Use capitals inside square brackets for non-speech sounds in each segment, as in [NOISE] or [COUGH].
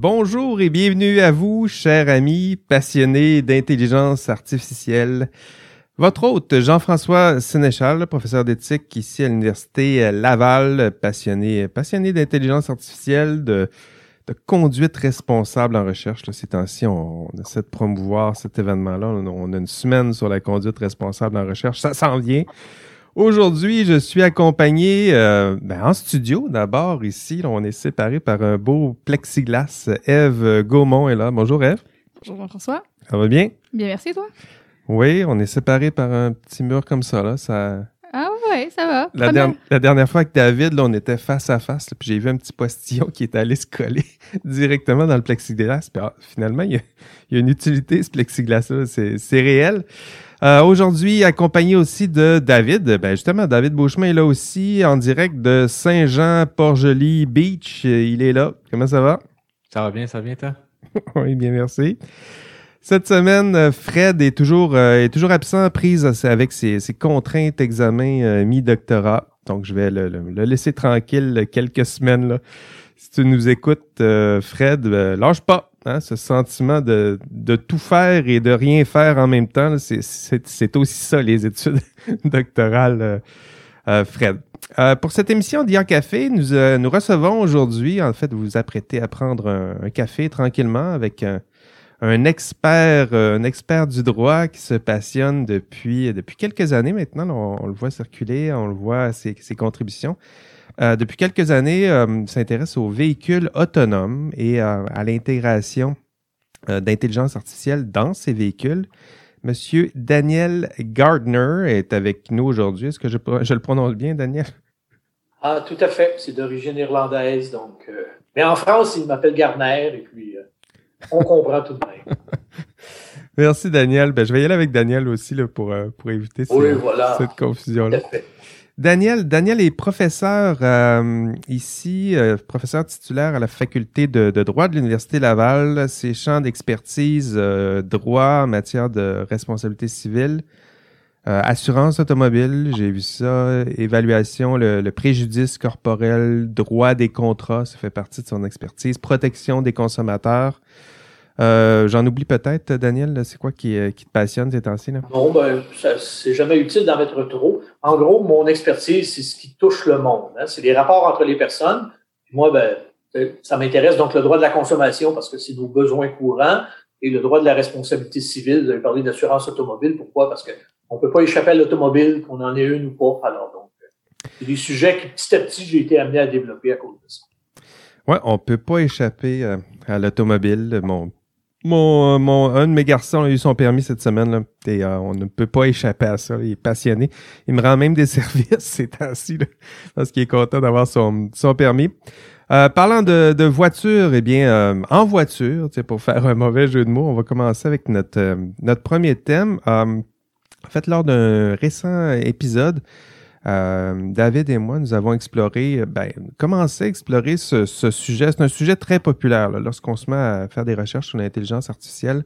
bonjour et bienvenue à vous, chers amis passionnés d'intelligence artificielle. Votre hôte, Jean-François Sénéchal, professeur d'éthique ici à l'Université Laval, passionné, passionné d'intelligence artificielle, de, conduite responsable en recherche. Là, ces temps-ci, on, essaie de promouvoir cet événement-là. On, a une semaine sur la conduite responsable en recherche. Ça s'en vient. Aujourd'hui, je suis accompagné euh, ben, en studio d'abord ici. on est séparés par un beau plexiglas. Eve Gaumont est là. Bonjour Eve. Bonjour Jean-François. Ça va bien? Bien, merci toi? Oui, on est séparés par un petit mur comme ça. Là. ça... Ah ouais, ça va. La, der la dernière fois avec David, là, on était face à face, puis j'ai vu un petit postillon qui est allé se coller [LAUGHS] directement dans le plexiglas. Puis, ah, finalement, il y, a, il y, a, une utilité, ce plexiglas-là. C'est réel. Euh, Aujourd'hui, accompagné aussi de David. Ben justement, David Beauchemin est là aussi, en direct de Saint-Jean-Port-Joli Beach. Il est là. Comment ça va? Ça va bien, ça va bien, toi? [LAUGHS] oui, bien, merci. Cette semaine, Fred est toujours, euh, est toujours absent, prise avec ses, ses contraintes examens euh, mi-doctorat. Donc, je vais le, le, le, laisser tranquille quelques semaines. Là. Si tu nous écoutes, euh, Fred, lâche pas. Hein, ce sentiment de, de tout faire et de rien faire en même temps, c'est aussi ça, les études [LAUGHS] doctorales, euh, euh, Fred. Euh, pour cette émission d'IA Café, nous, euh, nous recevons aujourd'hui, en fait, vous vous apprêtez à prendre un, un café tranquillement avec un, un expert, un expert du droit qui se passionne depuis, depuis quelques années maintenant. On, le voit circuler, on le voit ses, ses contributions. Euh, depuis quelques années, euh, s'intéresse aux véhicules autonomes et euh, à l'intégration d'intelligence artificielle dans ces véhicules. Monsieur Daniel Gardner est avec nous aujourd'hui. Est-ce que je, je, le prononce bien, Daniel? Ah, tout à fait. C'est d'origine irlandaise, donc. Euh... Mais en France, il m'appelle Gardner et puis euh, on comprend tout de même. [LAUGHS] Merci, Daniel. Ben, je vais y aller avec Daniel aussi là, pour, pour éviter oui, cette, voilà. cette confusion-là. Daniel, Daniel est professeur euh, ici, euh, professeur titulaire à la faculté de, de droit de l'Université Laval. Ses champs d'expertise, euh, droit en matière de responsabilité civile, euh, assurance automobile, j'ai vu ça, évaluation, le, le, préjudice corporel, droit des contrats, ça fait partie de son expertise, protection des consommateurs. Euh, J'en oublie peut-être, Daniel, c'est quoi qui, qui, te passionne ces temps-ci? Non, ben, c'est jamais utile d'en mettre trop. En gros, mon expertise, c'est ce qui touche le monde. Hein. C'est les rapports entre les personnes. Moi, ben, ça m'intéresse donc le droit de la consommation parce que c'est nos besoins courants et le droit de la responsabilité civile. Vous avez parlé d'assurance automobile. Pourquoi? Parce que on peut pas échapper à l'automobile, qu'on en ait une ou pas. Alors, donc, c'est des sujets que petit à petit, j'ai été amené à développer à cause de ça. Ouais, on peut pas échapper à, à l'automobile. Mon mon, mon, un de mes garçons a eu son permis cette semaine et euh, on ne peut pas échapper à ça. Il est passionné. Il me rend même des [LAUGHS] services ces temps-ci parce qu'il est content d'avoir son, son permis. Euh, parlant de, de voiture, eh bien, euh, en voiture, pour faire un mauvais jeu de mots, on va commencer avec notre, euh, notre premier thème. en fait, lors d'un récent épisode, euh, David et moi, nous avons exploré, ben, commencé à explorer ce, ce sujet. C'est un sujet très populaire lorsqu'on se met à faire des recherches sur l'intelligence artificielle.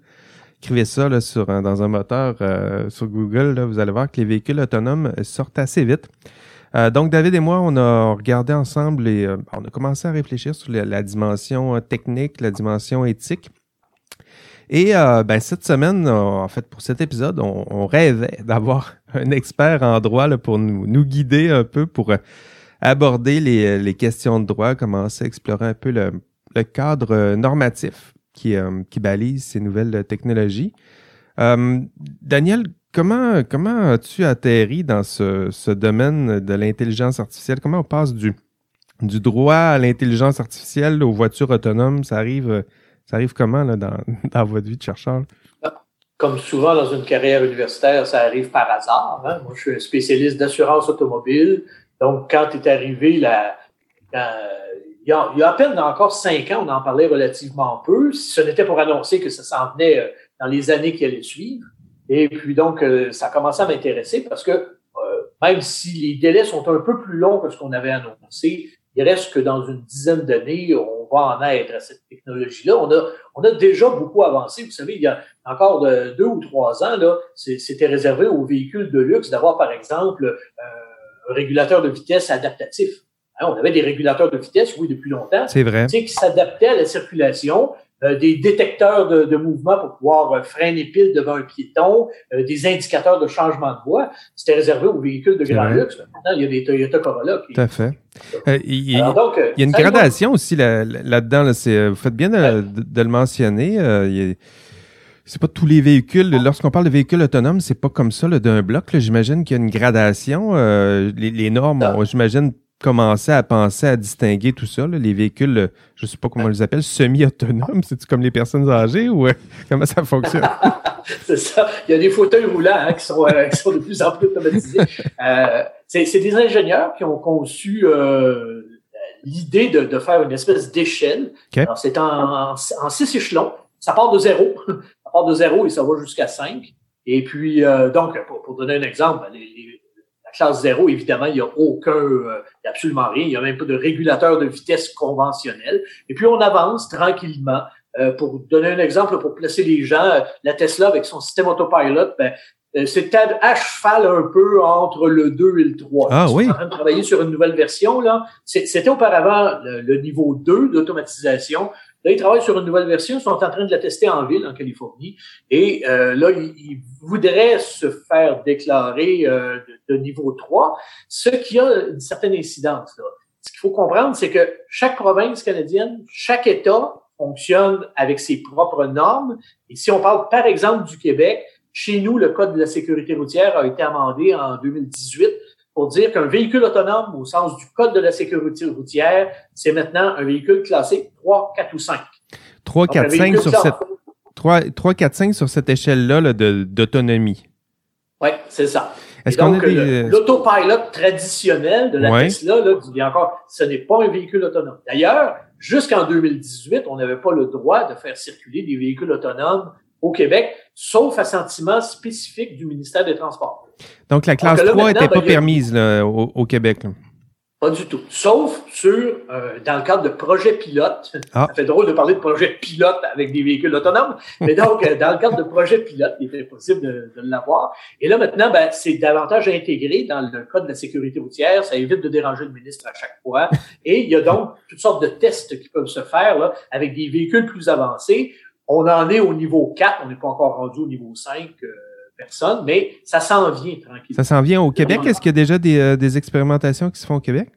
Écrivez ça là, sur, dans un moteur euh, sur Google, là, vous allez voir que les véhicules autonomes sortent assez vite. Euh, donc, David et moi, on a regardé ensemble et euh, on a commencé à réfléchir sur la, la dimension technique, la dimension éthique. Et euh, ben, cette semaine, en fait, pour cet épisode, on, rêvait d'avoir [LAUGHS] un expert en droit là, pour nous, guider un peu, pour euh, aborder les, questions de droit, commencer à explorer un peu le, cadre normatif qui, euh, balise ces nouvelles technologies. Euh, Daniel, comment, comment as-tu atterri dans ce, domaine de l'intelligence artificielle? Comment on passe du droit à l'intelligence artificielle aux voitures autonomes? Ça arrive ça arrive comment là, dans, [LAUGHS] dans votre vie de chercheur? Comme souvent dans une carrière universitaire, ça arrive par hasard. Hein? Moi, je suis un spécialiste d'assurance automobile. Donc, quand est arrivé il, y a, à peine encore cinq ans, on en parlait relativement peu. Ce n'était pour annoncer que ça s'en venait euh, dans les années qui allaient suivre. Et puis donc, euh, ça a commencé à m'intéresser parce que euh, même si les délais sont un peu plus longs que ce qu'on avait annoncé, il reste que dans une dizaine d'années, on va en être à cette technologie-là. On a, on a déjà beaucoup avancé. Vous savez, il y a encore de, deux ou trois ans, là, c'était réservé aux véhicules de luxe d'avoir, par exemple, euh, un régulateur de vitesse adaptatif. Hein, on avait des régulateurs de vitesse, oui, depuis longtemps. C'est vrai. Qui s'adaptaient à la circulation. Euh, des détecteurs de, de, mouvement pour pouvoir euh, freiner pile devant un piéton, euh, des indicateurs de changement de voie. C'était réservé aux véhicules de grand luxe. Maintenant, il y a des Toyota Corolla. Qui... Tout à fait. il, y a une gradation aussi là-dedans. Là, vous faites bien de, de, le mentionner. c'est pas tous les véhicules. Lorsqu'on parle de véhicules autonomes, c'est pas comme ça d'un bloc. J'imagine qu'il y a une gradation. Les, les, normes, j'imagine, commencer à penser à distinguer tout ça, là, les véhicules, je ne sais pas comment on les appelle, semi-autonomes, [LAUGHS] c'est comme les personnes âgées ou euh, [LAUGHS] comment ça fonctionne? [LAUGHS] c'est ça. Il y a des fauteuils roulants hein, qui, sont, euh, qui, sont, de plus en plus automatisés. Euh, c'est des ingénieurs qui ont conçu euh, l'idée de, de, faire une espèce d'échelle. Alors, c'est en, en, six échelons. Ça part de zéro. ça part de zéro et ça va jusqu'à cinq. Et puis, donc, pour, pour, donner un exemple, les, les classe zéro, évidemment, il n'y a aucun, euh, il y a absolument rien. Il n'y a même pas de régulateur de vitesse conventionnel. Et puis, on avance tranquillement. Euh, pour donner un exemple, pour placer les gens, euh, la Tesla avec son système autopilot, ben, c'est à, cheval un peu entre le 2 et le 3. Ah oui? en train de travailler sur une nouvelle version. là. C'était auparavant le, niveau 2 d'automatisation. Là, ils travaillent sur une nouvelle version, ils sont en train de la tester en ville, en Californie. Et euh, là, ils, voudraient se faire déclarer euh, de, niveau 3, ce qui a une certaine incidence. Là. Ce qu'il faut comprendre, c'est que chaque province canadienne, chaque État fonctionne avec ses propres normes. Et si on parle, par exemple, du Québec, chez nous, le Code de la sécurité routière a été amendé en 2018 pour dire qu'un véhicule autonome, au sens du Code de la sécurité routière, c'est maintenant un véhicule classé 3, 4 ou 5. 3, 4, 5 sur cette, 3, 3, 4, 5 sur cette échelle-là d'autonomie. Oui, c'est ça. Est-ce qu'on a des... L'autopilot traditionnel de la Tesla, là, dit encore, ce n'est pas un véhicule autonome. D'ailleurs, jusqu'en 2018, on n'avait pas le droit de faire circuler des véhicules autonomes au Québec, sauf assentiment spécifique du ministère des Transports. Donc, la classe 3 n'était pas ben, permise au, Québec. Pas du tout. Sauf sur, euh, dans le cadre de projets pilotes. Ah. Ça fait drôle de parler de projets pilotes avec des véhicules autonomes. [LAUGHS] Mais donc, euh, dans le cadre de projets pilotes, il était possible de, de l'avoir. Et là, maintenant, ben, c'est davantage intégré dans le code de la sécurité routière. Ça évite de déranger le ministre à chaque fois. [LAUGHS] Et il y a donc toutes sortes de tests qui peuvent se faire là, avec des véhicules plus avancés on en est au niveau 4, on n'est pas encore rendu au niveau 5 euh, personnes, mais ça s'en vient tranquillement. Ça s'en vient au Québec? Est-ce qu'il y a déjà des, euh, des, expérimentations qui se font au Québec?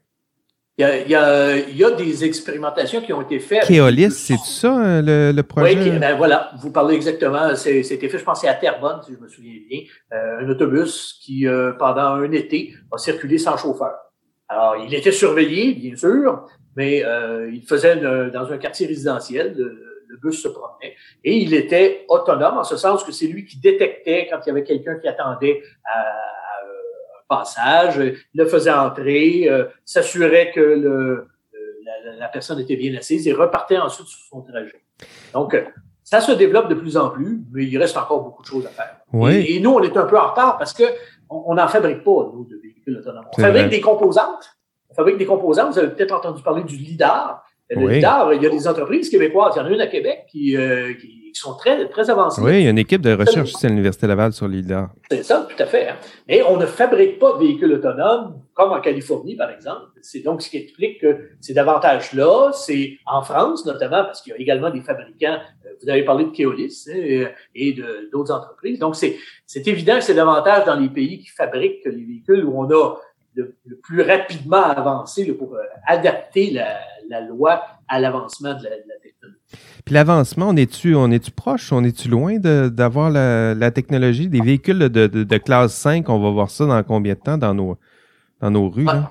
Il y, a, il, y a, il y a, des expérimentations qui ont été faites. Keolis, c'est ça euh, le, le, projet? Oui, ben voilà, vous parlez exactement. C'était fait, je pense, à Terrebonne, si je me souviens bien. Euh, un autobus qui, euh, pendant un été, a circulé sans chauffeur. Alors, il était surveillé, bien sûr, mais euh, il faisait dans un quartier résidentiel le bus se promenait. Et il était autonome en ce sens que c'est lui qui détectait quand il y avait quelqu'un qui attendait à, un passage, le faisait entrer, euh, s'assurait que le, la, personne était bien assise et repartait ensuite sur son trajet. Donc, euh, ça se développe de plus en plus, mais il reste encore beaucoup de choses à faire. Oui. Et, nous, on est un peu en retard parce que on n'en fabrique pas, nous, de véhicules autonomes. On fabrique des composantes. On fabrique des composantes. Vous avez peut-être entendu parler du LIDAR. Oui. il y a des entreprises québécoises. Il y en a une à Québec qui, euh, qui, sont très, très avancées. Oui, il y a une équipe de recherche ici à l'Université Laval sur l'IDAR. C'est ça, tout à fait. Hein. Mais on ne fabrique pas de véhicules autonomes comme en Californie, par exemple. C'est donc ce qui explique que c'est davantage là. C'est en France, notamment, parce qu'il y a également des fabricants. Euh, vous avez parlé de Keolis hein, et d'autres entreprises. Donc, c'est évident que c'est davantage dans les pays qui fabriquent les véhicules où on a le, plus rapidement avancé pour euh, adapter la, la loi à l'avancement de, la, technologie. Puis l'avancement, on est-tu on est-tu proche, on est-tu loin d'avoir la, la, technologie des véhicules de, de, de, classe 5, on va voir ça dans combien de temps dans nos dans nos rues ben,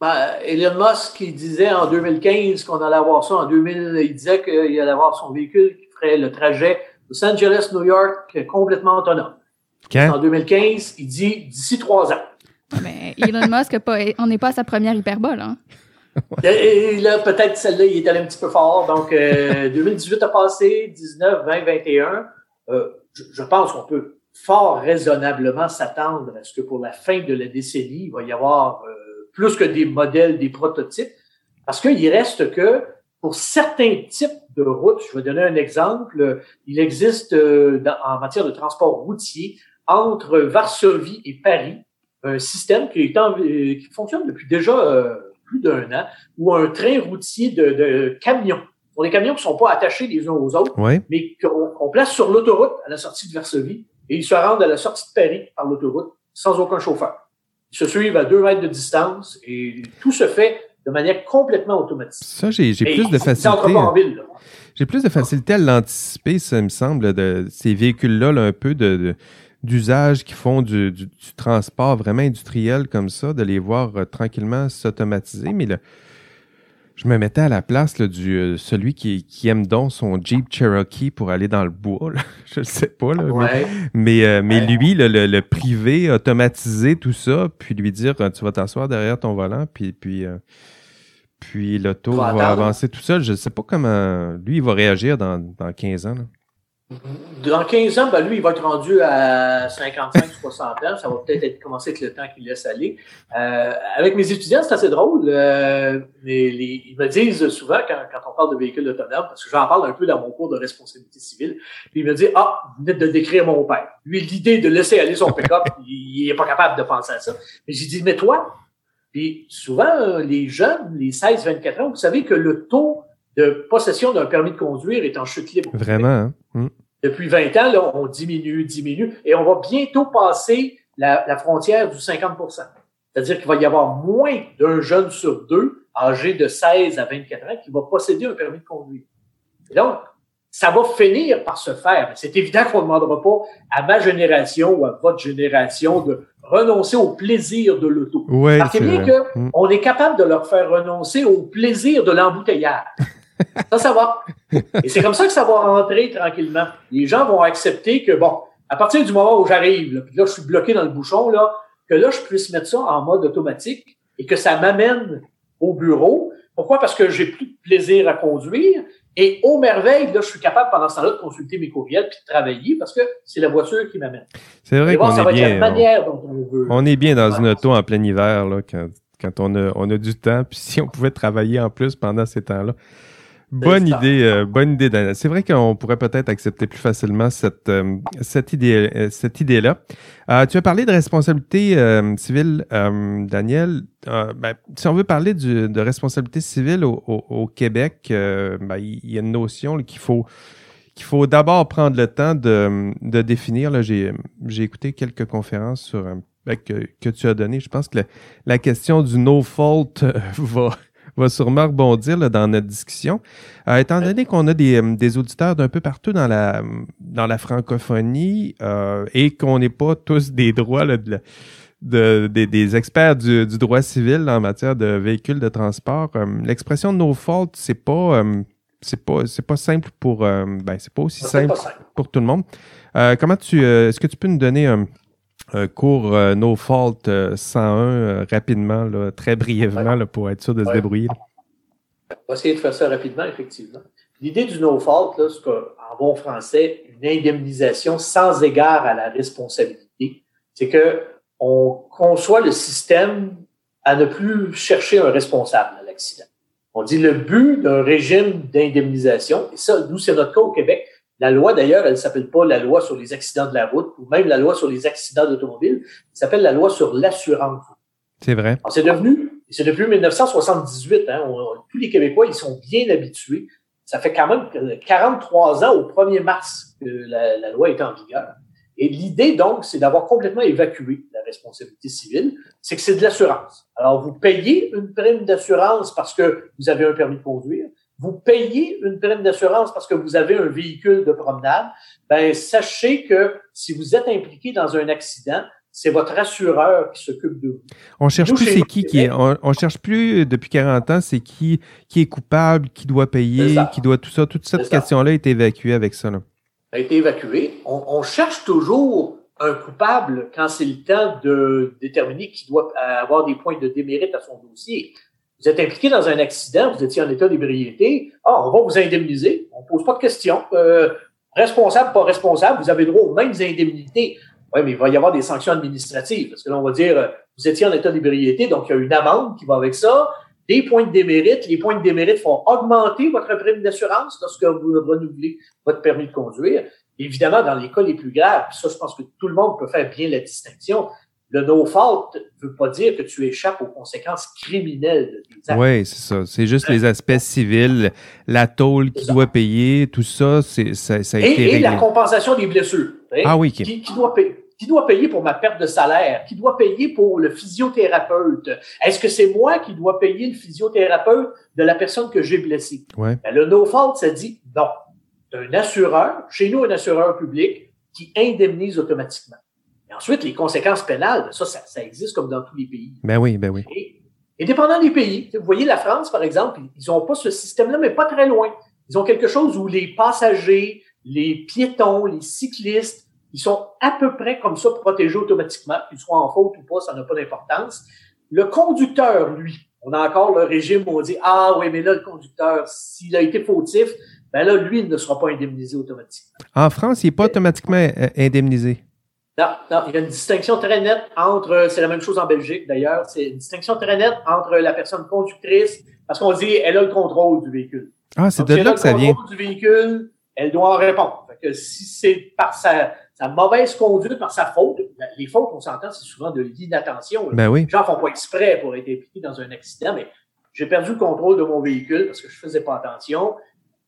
ben, Elon Musk il disait en 2015 qu'on allait avoir ça en 2000, il disait qu'il allait avoir son véhicule qui ferait le trajet Los Angeles New York complètement autonome. En 2015, il dit d'ici trois ans. Mais Elon Musk, on n'est pas à sa première hyperbole. Hein? Et là, peut-être celle-là, il est allé un petit peu fort. Donc, euh, [LAUGHS] 2018 a passé, 19, 20, 21. Euh, je, je, pense qu'on peut fort raisonnablement s'attendre à ce que pour la fin de la décennie, il va y avoir euh, plus que des modèles, des prototypes. Parce qu'il reste que pour certains types de routes, je vais donner un exemple, il existe euh, dans, en matière de transport routier entre Varsovie et Paris un système qui, est en, qui fonctionne depuis déjà plus d'un an, ou un train routier de, de camions. Pour des camions qui ne sont pas attachés les uns aux autres, mais qu'on place sur l'autoroute à la sortie de Varsovie, et ils se rendent à la sortie de Paris par l'autoroute sans aucun chauffeur. Ils se suivent à deux mètres de distance et tout se fait de manière complètement automatique. Ça, j'ai plus de facilité. J'ai plus de facilité à l'anticiper, ça me semble, de ces véhicules-là, un peu de, d'usage qui font du, du, transport vraiment industriel comme ça, de les voir euh, tranquillement s'automatiser. Mais le, je me mettais à la place là, du euh, celui qui, qui, aime donc son Jeep Cherokee pour aller dans le bois. Là. [LAUGHS] Je ne sais pas. Là, mais euh, mais, lui, le, le, privé, automatiser tout ça, puis lui dire tu vas t'asseoir derrière ton volant, puis puis puis l'auto va avancer tout seul. Je ne sais pas comment lui il va réagir dans, dans 15 ans. Là. Dans 15 ans, ben lui, il va être rendu à 55-60 ans. Ça va peut-être être commencé avec le temps qu'il laisse aller. Euh, avec mes étudiants, c'est assez drôle. Euh, mais ils me disent souvent, quand, quand on parle de véhicules autonomes, parce que j'en parle un peu dans mon cours de responsabilité civile, puis ils me disent Ah, vous venez de décrire mon père. Lui, l'idée de laisser aller son pick-up, [LAUGHS] il n'est pas capable de penser à ça. Mais j'ai dit Mais toi, puis souvent, les jeunes, les 16-24 ans, vous savez que le taux de possession d'un permis de conduire est en chute libre. Vraiment. Hein? Depuis 20 ans, là, on diminue, diminue, et on va bientôt passer la, la frontière du 50% C'est-à-dire qu'il va y avoir moins d'un jeune sur deux âgé de 16 à 24 ans qui va posséder un permis de conduire. Et donc, ça va finir par se faire. C'est évident qu'on ne demandera pas à ma génération ou à votre génération de renoncer au plaisir de l'auto. Oui, Parce bien qu'on hmm. est capable de leur faire renoncer au plaisir de l'embouteillage. [LAUGHS] Ça, ça va. Et c'est comme ça que ça va rentrer tranquillement. Les gens vont accepter que, bon, à partir du moment où j'arrive, puis là, je suis bloqué dans le bouchon, là, que là, je puisse mettre ça en mode automatique et que ça m'amène au bureau. Pourquoi? Parce que j'ai plus de plaisir à conduire. Et au merveille, là, je suis capable pendant ce temps-là de consulter mes courriels puis de travailler parce que c'est la voiture qui m'amène. C'est vrai qu'on est bien. on, est bien dans une auto en plein hiver, là, quand, quand on a, on a du temps. Puis si on pouvait travailler en plus pendant ces temps-là. Bonne idée, euh, bonne idée. C'est vrai qu'on pourrait peut-être accepter plus facilement cette euh, cette idée euh, cette idée là. tu as parlé de responsabilité civile, Daniel. Ben, si on veut parler du, de responsabilité civile au, au, Québec, ben, il y a une notion qu'il faut qu'il faut d'abord prendre le temps de, de définir. Là, j'ai j'ai écouté quelques conférences sur ben, que, que tu as donné. Je pense que la question du no fault [LAUGHS] va va sûrement rebondir là, dans notre discussion. Euh, étant donné qu'on a des, euh, des auditeurs d'un peu partout dans la, dans la francophonie euh, et qu'on n'est pas tous des droits là, de, de, des experts du, du, droit civil en matière de véhicules de transport, euh, l'expression no fault, c'est pas c'est pas c'est pas simple pour ben c'est pas aussi simple, pour tout le monde. comment tu est-ce que tu peux nous donner un cours euh, No Fault 101 euh, euh, rapidement, là, très brièvement, là, pour être sûr de se débrouiller. On va essayer de faire ça rapidement, effectivement. L'idée du No Fault, c'est en bon français, une indemnisation sans égard à la responsabilité. C'est que on conçoit le système à ne plus chercher un responsable à l'accident. On dit le but d'un régime d'indemnisation, et ça, nous, c'est notre cas au Québec, la loi, d'ailleurs, elle ne s'appelle pas la loi sur les accidents de la route ou même la loi sur les accidents d'automobile. Elle s'appelle la loi sur l'assurance. C'est vrai. C'est devenu, c'est depuis 1978. Hein, tous les Québécois, ils sont bien habitués. Ça fait quand même 43 ans au 1er mars que la, loi est en vigueur. Et l'idée, donc, c'est d'avoir complètement évacué la responsabilité civile. C'est que c'est de l'assurance. Alors, vous payez une prime d'assurance parce que vous avez un permis de conduire vous payez une prime d'assurance parce que vous avez un véhicule de promenade, ben sachez que si vous êtes impliqué dans un accident, c'est votre assureur qui s'occupe de vous. On cherche plus c'est qui qui est, on, cherche plus depuis 40 ans c'est qui qui est coupable, qui doit payer, qui doit tout ça. Toute cette question-là a été évacuée avec ça. Là. A été évacuée. On, on cherche toujours un coupable quand c'est le temps de déterminer qui doit avoir des points de démérite à son dossier. Vous êtes impliqué dans un accident, vous étiez en état d'ébriété, ah, on va vous indemniser, on ne pose pas de questions. Euh, responsable, pas responsable, vous avez droit aux mêmes indemnités. Oui, mais il va y avoir des sanctions administratives, parce que là, on va dire, euh, vous étiez en état d'ébriété, donc il y a une amende qui va avec ça, des points de démérite. Les points de démérite font augmenter votre prime d'assurance lorsque vous renouvelez votre permis de conduire. Évidemment, dans les cas les plus graves, ça, je pense que tout le monde peut faire bien la distinction. Le no-fault ne veut pas dire que tu échappes aux conséquences criminelles de tes actes. Oui, c'est ça. C'est juste les aspects civils, la tôle qui doit payer, tout ça, c'est, ça, ça a et, été et la compensation des blessures. Ah oui, qui, qui doit payer, qui doit payer pour ma perte de salaire? Qui doit payer pour le physiothérapeute? Est-ce que c'est moi qui dois payer le physiothérapeute de la personne que j'ai blessée? Ouais. Ben, le no-fault, ça dit non. Un assureur, chez nous, un assureur public, qui indemnise automatiquement. Et ensuite, les conséquences pénales, ben, ça, ça, ça existe comme dans tous les pays. Ben oui, ben oui. Et, et dépendant des pays, vous voyez la France, par exemple, ils n'ont pas ce système-là, mais pas très loin. Ils ont quelque chose où les passagers, les piétons, les cyclistes, ils sont à peu près comme ça protégés automatiquement, qu'ils soient en faute ou pas, ça n'a pas d'importance. Le conducteur, lui, on a encore le régime où on dit Ah oui, mais là, le conducteur, s'il a été fautif, ben là, lui, il ne sera pas indemnisé automatiquement. En France, il n'est pas automatiquement euh, indemnisé. Non, non, il y a une distinction très nette entre, c'est la même chose en Belgique d'ailleurs, c'est une distinction très nette entre la personne conductrice, parce qu'on dit elle a le contrôle du véhicule. Ah, c'est de si elle là a que ça le vient. contrôle du véhicule, elle doit en répondre. Fait que si c'est par sa, sa mauvaise conduite, par sa faute, ben, les fautes, on s'entend, c'est souvent de l'inattention. Ben oui. Les gens font pas exprès pour être impliqués dans un accident, mais j'ai perdu le contrôle de mon véhicule parce que je faisais pas attention.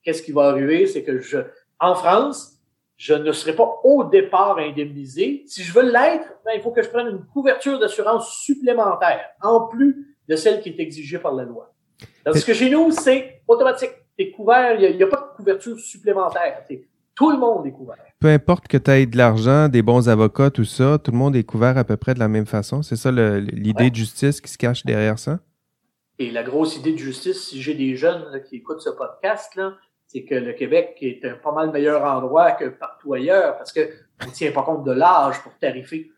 Qu'est-ce qui va arriver? C'est que je, en France, je ne serai pas au départ indemnisé. Si je veux l'être, ben, il faut que je prenne une couverture d'assurance supplémentaire, en plus de celle qui est exigée par la loi. Tandis que chez nous, c'est automatique. T'es couvert, il n'y a, a, pas de couverture supplémentaire. Tout le monde est couvert. Peu importe que tu aies de l'argent, des bons avocats, tout ça, tout le monde est couvert à peu près de la même façon. C'est ça l'idée Ouais. de justice qui se cache derrière ça? Et la grosse idée de justice, si j'ai des jeunes là, qui écoutent ce podcast, là, c'est que le Québec est un pas mal meilleur endroit que partout ailleurs parce qu'on ne tient pas compte de l'âge pour tarifer.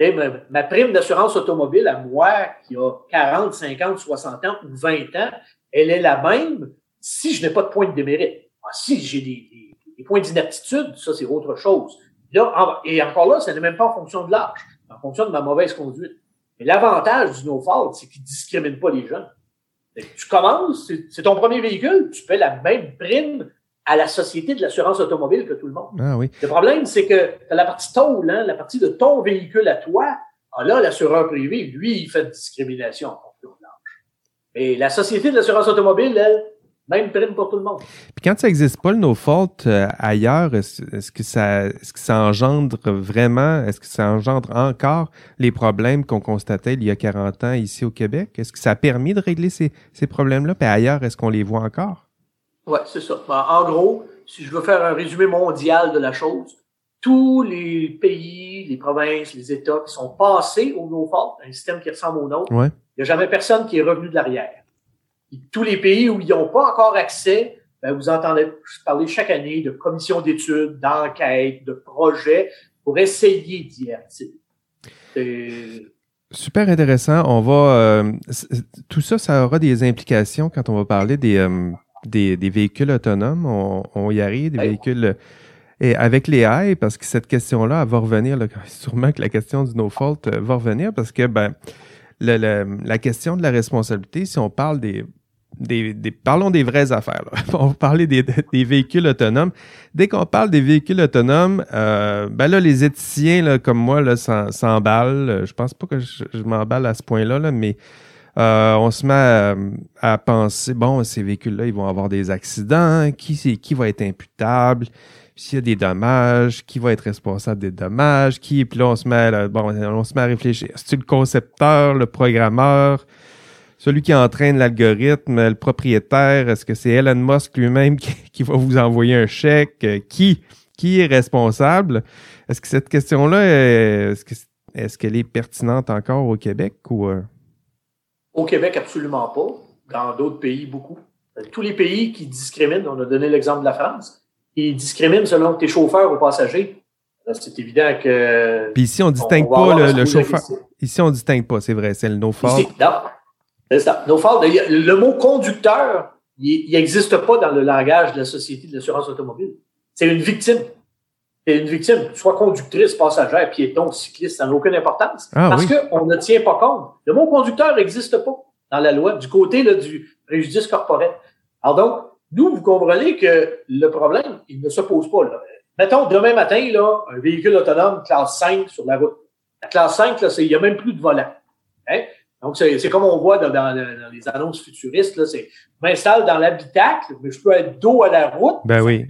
Ma, ma prime d'assurance automobile à moi, qui a 40, 50, 60 ans ou 20 ans, elle est la même si je n'ai pas de point de démérite. Ah, si j'ai des, des, des points d'inaptitude, ça c'est autre chose. Là, et encore là, ça n'est même pas en fonction de l'âge, en fonction de ma mauvaise conduite. Mais l'avantage du no-fault, c'est qu'il ne discrimine pas les jeunes. Tu commences, c'est ton premier véhicule, tu paies la même prime à la société de l'assurance automobile que tout le monde. Ah oui. Le problème, c'est que la partie tôle, hein, la partie de ton véhicule à toi. Ah là, l'assureur privé, lui, il fait de discrimination de l'âge. Et la société de l'assurance automobile, elle, même prime pour tout le monde. Puis quand ça n'existe pas le no fault euh, ailleurs, est-ce, que ça est-ce que ça engendre vraiment, est-ce que ça engendre encore les problèmes qu'on constatait il y a 40 ans ici au Québec? Est-ce que ça a permis de régler ces, ces problèmes-là? Puis ailleurs, est-ce qu'on les voit encore? Ouais, c'est ça. Ben, en gros, si je veux faire un résumé mondial de la chose, tous les pays, les provinces, les États qui sont passés au no-fault, un système qui ressemble au nôtre, Ouais. il n'y a jamais personne qui est revenu de l'arrière. Tous les pays où ils n'ont pas encore accès, ben, vous entendez parler chaque année de commissions d'études, d'enquêtes, de projets pour essayer d'y. C'est- Super intéressant. On va euh, tout ça, ça aura des implications quand on va parler des euh, des, des véhicules autonomes. On, on y arrive, des Oui. véhicules euh, et avec les AI, parce que cette question-là, elle va revenir. Là, [LAUGHS] sûrement que la question du no fault va revenir, parce que ben le- le- la question de la responsabilité, si on parle des parlons des vraies affaires. [LAUGHS] On va parler des, véhicules autonomes. Dès qu'on parle des véhicules autonomes, euh, ben là, les éthiciens comme moi là, s'emballent. Je pense pas que je, m'emballe à ce point-là, là, mais euh, on se met à, à penser, bon, ces véhicules-là, ils vont avoir des accidents. Qui, c'est, qui va être imputable? S'il y a des dommages, qui va être responsable des dommages? Qui, puis là, on se met, là, bon, on se met à réfléchir. C'est-tu le concepteur, le programmeur? Celui qui entraîne l'algorithme, le propriétaire, est-ce que c'est Elon Musk lui-même qui, [LAUGHS] qui va vous envoyer un chèque? Euh, Qui, qui est responsable? Est-ce que cette question-là, est- est-ce que est-ce qu'elle est pertinente encore au Québec ou euh? Au Québec, absolument pas. Dans d'autres pays, beaucoup. Tous les pays qui discriminent, on a donné l'exemple de la France, qui discriminent selon que tu es chauffeur ou passager. C'est évident que. Puis ici on distingue on pas le, chauffeur. Ici on distingue pas, c'est vrai, c'est le no fault. Ici, non. C'est ça. No fault. Il y a- Le mot conducteur, il n'existe pas dans le langage de la Société de l'assurance automobile. C'est une victime. C'est une victime, soit conductrice, passagère, piéton, cycliste, ça n'a aucune importance. Ah parce oui. qu'on ne tient pas compte. Le mot conducteur n'existe pas dans la loi du côté là, du préjudice corporel. Alors donc, nous, vous comprenez que le problème, il ne se pose pas. Là. Mettons, demain matin, là, un véhicule autonome classe 5 sur la route. La classe 5, là, il n'y a même plus de volant. Hein? Donc, c'est comme on voit dans, dans, les annonces futuristes, là, c'est je m'installe dans l'habitacle, mais je peux être dos à la route. Ben oui.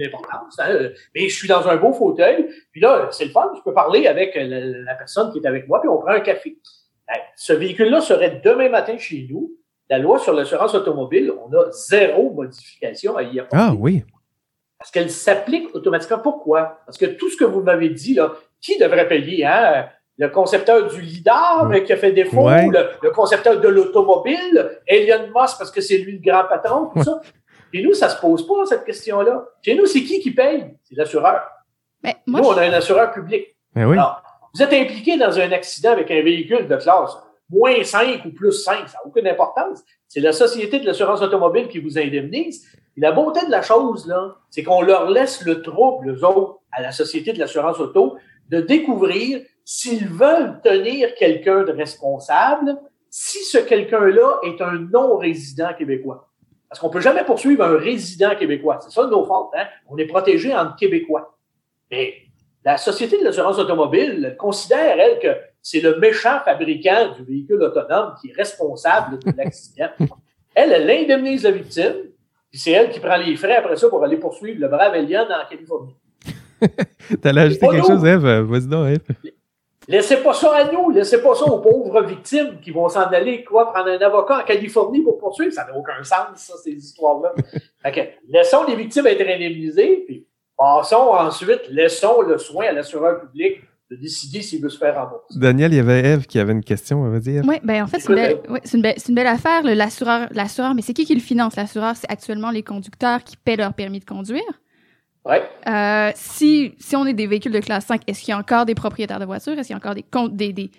Hein, mais je suis dans un beau fauteuil. Puis là, c'est le fun, je peux parler avec la, personne qui est avec moi, puis on prend un café. Ben, ce véhicule-là serait demain matin chez nous. La loi sur l'assurance automobile, on a zéro modification à y apporter. Ah oui. Parce qu'elle s'applique automatiquement. Pourquoi? Parce que tout ce que vous m'avez dit, là, qui devrait payer? Hein? Le concepteur du lidar qui a fait défaut, le, concepteur de l'automobile, Elon Musk parce que c'est lui le grand patron, tout ça. [LAUGHS] Chez nous, ça se pose pas, cette question-là. Chez nous, c'est qui qui paye? C'est l'assureur. nous, on a un assureur public. Mais oui. vous êtes impliqué dans un accident avec un véhicule de classe moins 5 ou plus 5, ça n'a aucune importance. C'est la Société de l'assurance automobile qui vous indemnise. Et la beauté de la chose, là, c'est qu'on leur laisse le trouble, eux autres, à la Société de l'assurance auto, de découvrir s'ils veulent tenir quelqu'un de responsable, si ce quelqu'un-là est un non-résident québécois. Parce qu'on peut jamais poursuivre un résident québécois. C'est ça nos fautes, hein? On est protégé entre Québécois. Mais la Société de l'assurance automobile considère, elle, que c'est le méchant fabricant du véhicule autonome qui est responsable de l'accident. elle, elle indemnise la victime, puis c'est elle qui prend les frais après ça pour aller poursuivre le brave Elion en Californie. [LAUGHS] T'allais ajouter quelque chose, Eve? Vas-y donc, Eve. Laissez pas ça à nous, laissez pas ça aux pauvres victimes qui vont s'en aller, quoi, prendre un avocat en Californie pour poursuivre. Ça n'a aucun sens, ça, ces histoires-là. [LAUGHS] laissons les victimes être indemnisées, puis passons ensuite, laissons le soin à l'assureur public de décider s'il veut se faire rembourser. Daniel, il y avait Eve qui avait une question, on va dire. Oui, ben en fait, c'est une, belle, une, belle, une belle affaire, l'assureur, l'assureur, mais c'est qui qui le finance? L'assureur, c'est actuellement les conducteurs qui paient leur permis de conduire. Ouais. Euh, si, si on est des véhicules de classe 5, est-ce qu'il y a encore des propriétaires de voitures? Est-ce qu'il y a encore des, des, des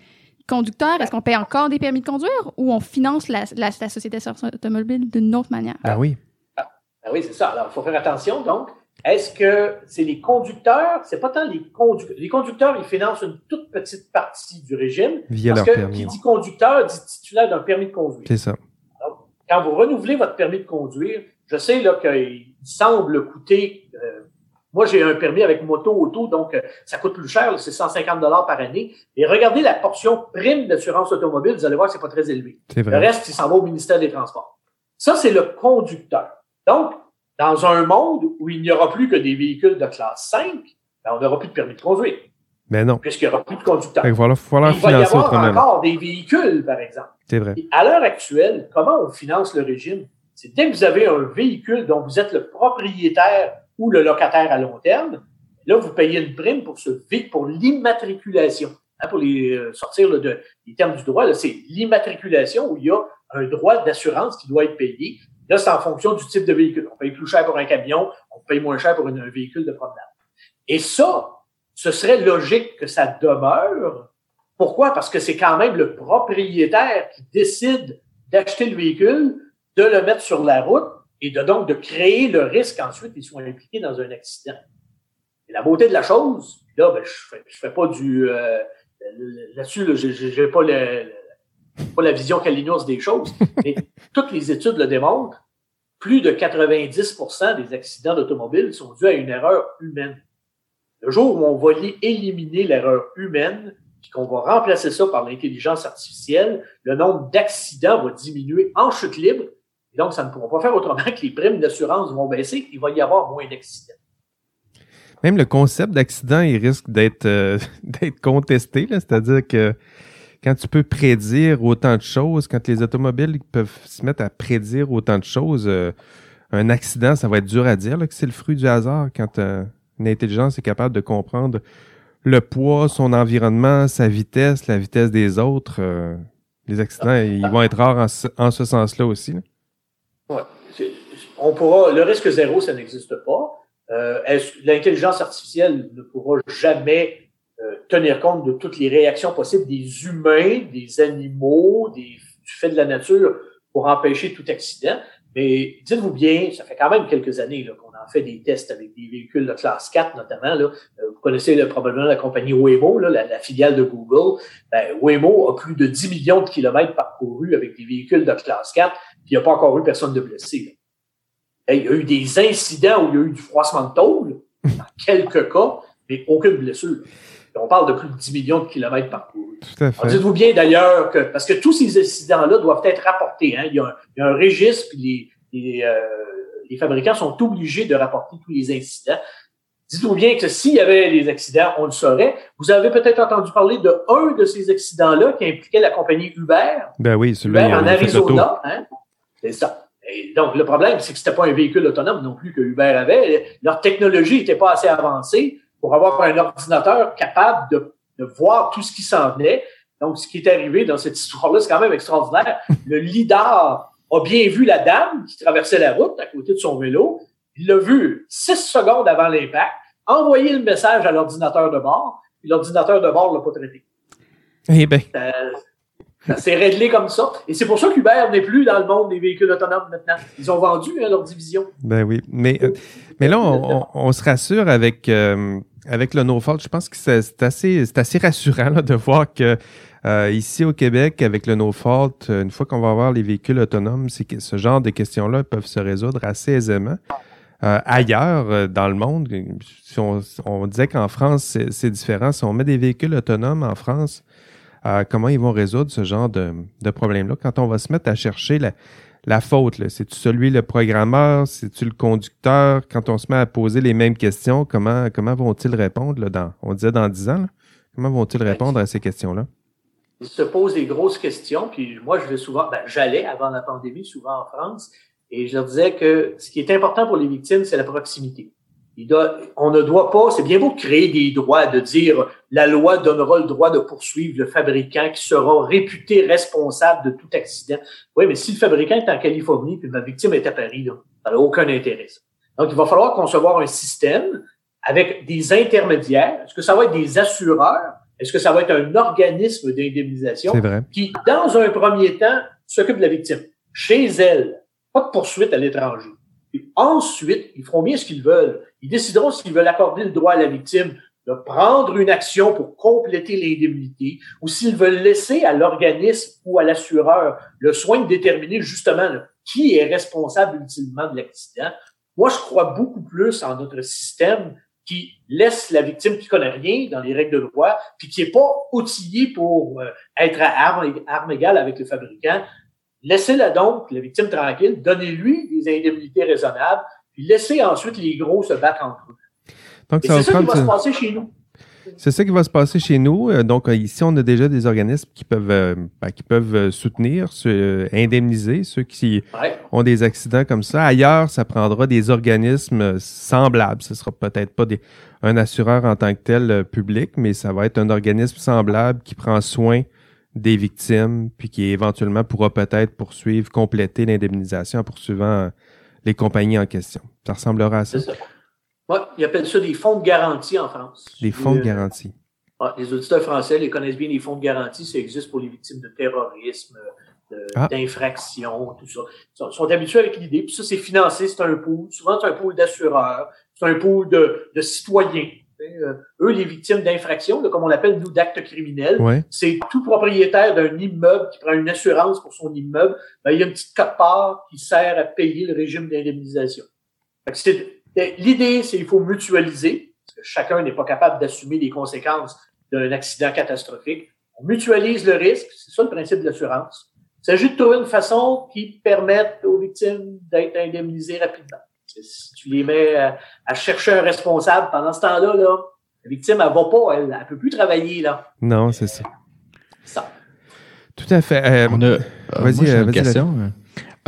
conducteurs? Est-ce qu'on paye encore des permis de conduire ou on finance la, la, la société automobile d'une autre manière? Ah oui. Ah, oui, c'est ça. Alors, il faut faire attention. Donc, est-ce que c'est les conducteurs? C'est pas tant les conducteurs. Les conducteurs, ils financent une toute petite partie du régime. Via parce leur que permis. Qui dit conducteur dit titulaire d'un permis de conduire. C'est ça. Donc, quand vous renouvelez votre permis de conduire, je sais là qu'il semble coûter. Euh, moi, j'ai un permis avec moto auto, donc euh, ça coûte plus cher, c'est 150 dollars par année. Et regardez la portion prime d'assurance automobile, vous allez voir que c'est pas très élevé. Le reste, il s'en va au ministère des Transports. Ça, c'est le conducteur. Donc, dans un monde où il n'y aura plus que des véhicules de classe 5, ben, on n'aura plus de permis de conduire, Mais non. puisqu'il n'y aura plus de que voilà, faut falloir Il va y avoir autrement. encore des véhicules, par exemple. C'est vrai. Et à l'heure actuelle, comment on finance le régime? C'est dès que vous avez un véhicule dont vous êtes le propriétaire ou le locataire à long terme, là, vous payez une prime pour ce pour l'immatriculation. Hein, pour les euh, sortir de, les termes du droit, c'est l'immatriculation où il y a un droit d'assurance qui doit être payé. Là, c'est en fonction du type de véhicule. On paye plus cher pour un camion, on paye moins cher pour un véhicule de promenade. Et ça, ce serait logique que ça demeure. Pourquoi? Parce que c'est quand même le propriétaire qui décide d'acheter le véhicule, de le mettre sur la route et de donc de créer le risque ensuite qu'il soit impliqué dans un accident. Et la beauté de la chose, là, ben, je fais, je fais pas du euh, là-dessus, là, j'ai- j'ai j'ai pas, pas la vision calinours des choses, [LAUGHS] mais toutes les études le démontrent. Plus de 90% des accidents d'automobile sont dus à une erreur humaine. Le jour où on va li- éliminer l'erreur humaine, puis qu'on va remplacer ça par l'intelligence artificielle, le nombre d'accidents va diminuer en chute libre. Et donc, ça ne pourra pas faire autrement que les primes d'assurance vont baisser. Il va y avoir moins d'accidents. Même le concept d'accident, il risque d'être euh, [LAUGHS] d'être contesté. C'est-à-dire que quand tu peux prédire autant de choses, quand les automobiles peuvent se mettre à prédire autant de choses, euh, un accident, ça va être dur à dire là, que c'est le fruit du hasard. Quand euh, une intelligence est capable de comprendre le poids, son environnement, sa vitesse, la vitesse des autres, euh, les accidents, ils vont être rares en ce, en ce sens-là aussi. là. On pourra, le risque zéro, ça n'existe pas. Euh, L'intelligence artificielle ne pourra jamais euh, tenir compte de toutes les réactions possibles des humains, des animaux, des, du fait de la nature pour empêcher tout accident? Mais dites-vous bien, ça fait quand même quelques années qu'on en fait des tests avec des véhicules de classe 4 notamment. Là. Euh, vous connaissez là, probablement la compagnie Waymo, là, la, la filiale de Google. Ben, Waymo a plus de 10 millions de kilomètres parcourus avec des véhicules de classe 4, puis il n'y a pas encore eu personne de blessé. là. Il y a eu des incidents où il y a eu du froissement de tôle, dans [LAUGHS] quelques cas, mais aucune blessure. on parle de plus de 10 millions de kilomètres parcourus. Dites-vous bien d'ailleurs que, parce que tous ces accidents-là doivent être rapportés. Hein. Il, y a un, il, y a un, registre, puis les, les, euh, les fabricants sont obligés de rapporter tous les incidents. Dites-vous bien que s'il y avait des accidents, on le saurait. Vous avez peut-être entendu parler de un de ces accidents-là qui impliquait la compagnie Uber. Ben oui, celui-là. Uber en Arizona. Hein? C'est ça. Et donc, le problème, c'est que c'était pas un véhicule autonome non plus que Uber avait. Leur technologie n'était pas assez avancée pour avoir un ordinateur capable de, de voir tout ce qui s'en venait. Donc, ce qui est arrivé dans cette histoire-là, c'est quand même extraordinaire. Le leader a bien vu la dame qui traversait la route à côté de son vélo. Il l'a vu six secondes avant l'impact, envoyé le message à l'ordinateur de bord, puis l'ordinateur de bord l'a pas traité. Eh bien. Ça, ça s'est réglé comme ça. Et c'est pour ça qu'Uber n'est plus dans le monde des véhicules autonomes maintenant. Ils ont vendu hein, leur division. Ben oui. Mais, euh, mais là, on, on, on, se rassure avec, euh, avec le no-fault. Je pense que c'est assez, c'est assez rassurant là, de voir que euh, ici au Québec, avec le no-fault, une fois qu'on va avoir les véhicules autonomes, c'est que ce genre de questions-là peuvent se résoudre assez aisément. Euh, ailleurs euh, dans le monde, si on, on disait qu'en France, c'est différent. Si on met des véhicules autonomes en France, euh, comment ils vont résoudre ce genre de, de problème-là? Quand on va se mettre à chercher la, la faute, c'est-tu celui le programmeur, c'est-tu le conducteur? Quand on se met à poser les mêmes questions, comment, comment vont-ils répondre là, dans, on disait dans 10 ans, là? comment vont-ils répondre à ces questions-là? Ils se posent des grosses questions, puis moi, je vais souvent, ben, j'allais avant la pandémie souvent en France, et je leur disais que ce qui est important pour les victimes, c'est la proximité. Doit, on ne doit pas, c'est bien beau de créer des droits, de dire la loi donnera le droit de poursuivre le fabricant qui sera réputé responsable de tout accident. Oui, mais si le fabricant est en Californie puis ma victime est à Paris, là, ça n'a aucun intérêt. Donc, il va falloir concevoir un système avec des intermédiaires. Est-ce que ça va être des assureurs? Est-ce que ça va être un organisme d'indemnisation qui, dans un premier temps, s'occupe de la victime? Chez elle, pas de poursuite à l'étranger. Puis ensuite, ils feront bien ce qu'ils veulent. Ils décideront s'ils veulent accorder le droit à la victime de prendre une action pour compléter l'indemnité ou s'ils veulent laisser à l'organisme ou à l'assureur le soin de déterminer justement qui est responsable ultimement de l'accident. Moi, je crois beaucoup plus en notre système qui laisse la victime qui connaît rien dans les règles de droit, puis qui est pas outillé pour euh, être à arme, arme égale avec le fabricant, Laissez-la donc, la victime tranquille, donnez-lui des indemnités raisonnables, puis laissez ensuite les gros se battre entre eux. Donc, ça, ça qui va se passer chez nous. C'est ça qui va se passer chez nous. Euh, donc, ici, on a déjà des organismes qui peuvent, euh, ben, qui peuvent euh, soutenir, indemniser ceux qui ouais. ont des accidents comme ça. Ailleurs, ça prendra des organismes semblables. Ce sera peut-être pas des, un assureur en tant que tel public, mais ça va être un organisme semblable qui prend soin des victimes, puis qui éventuellement pourra peut-être poursuivre, compléter l'indemnisation en poursuivant les compagnies en question. Ça ressemblera à ça. Ça. Ouais, ils appellent ça des fonds de garantie en France. Des fonds de garantie. Ouais, les auditeurs français les connaissent bien, les fonds de garantie. Ça existe pour les victimes de terrorisme, d'infraction, ah. tout ça. Ils sont, sont habitués avec l'idée. Puis ça, c'est financé, c'est un pool. Souvent, c'est un pool d'assureurs. C'est un pool de, de citoyens. Euh, eux, les victimes d'infraction, comme on l'appelle, nous, d'actes criminels, ouais. c'est tout propriétaire d'un immeuble qui prend une assurance pour son immeuble, ben, il y a une petite cote-part qui sert à payer le régime d'indemnisation. L'idée, c'est qu'il faut mutualiser, parce que chacun n'est pas capable d'assumer les conséquences d'un accident catastrophique. On mutualise le risque, c'est ça le principe de l'assurance. Il s'agit de trouver une façon qui permette aux victimes d'être indemnisées rapidement. Si tu les mets à, à, chercher un responsable pendant ce temps-là, là, la victime, elle va pas, elle, elle peut plus travailler, là. Non, c'est ça. Ça. Tout à fait. Euh, on a, vas-y, euh, vas question.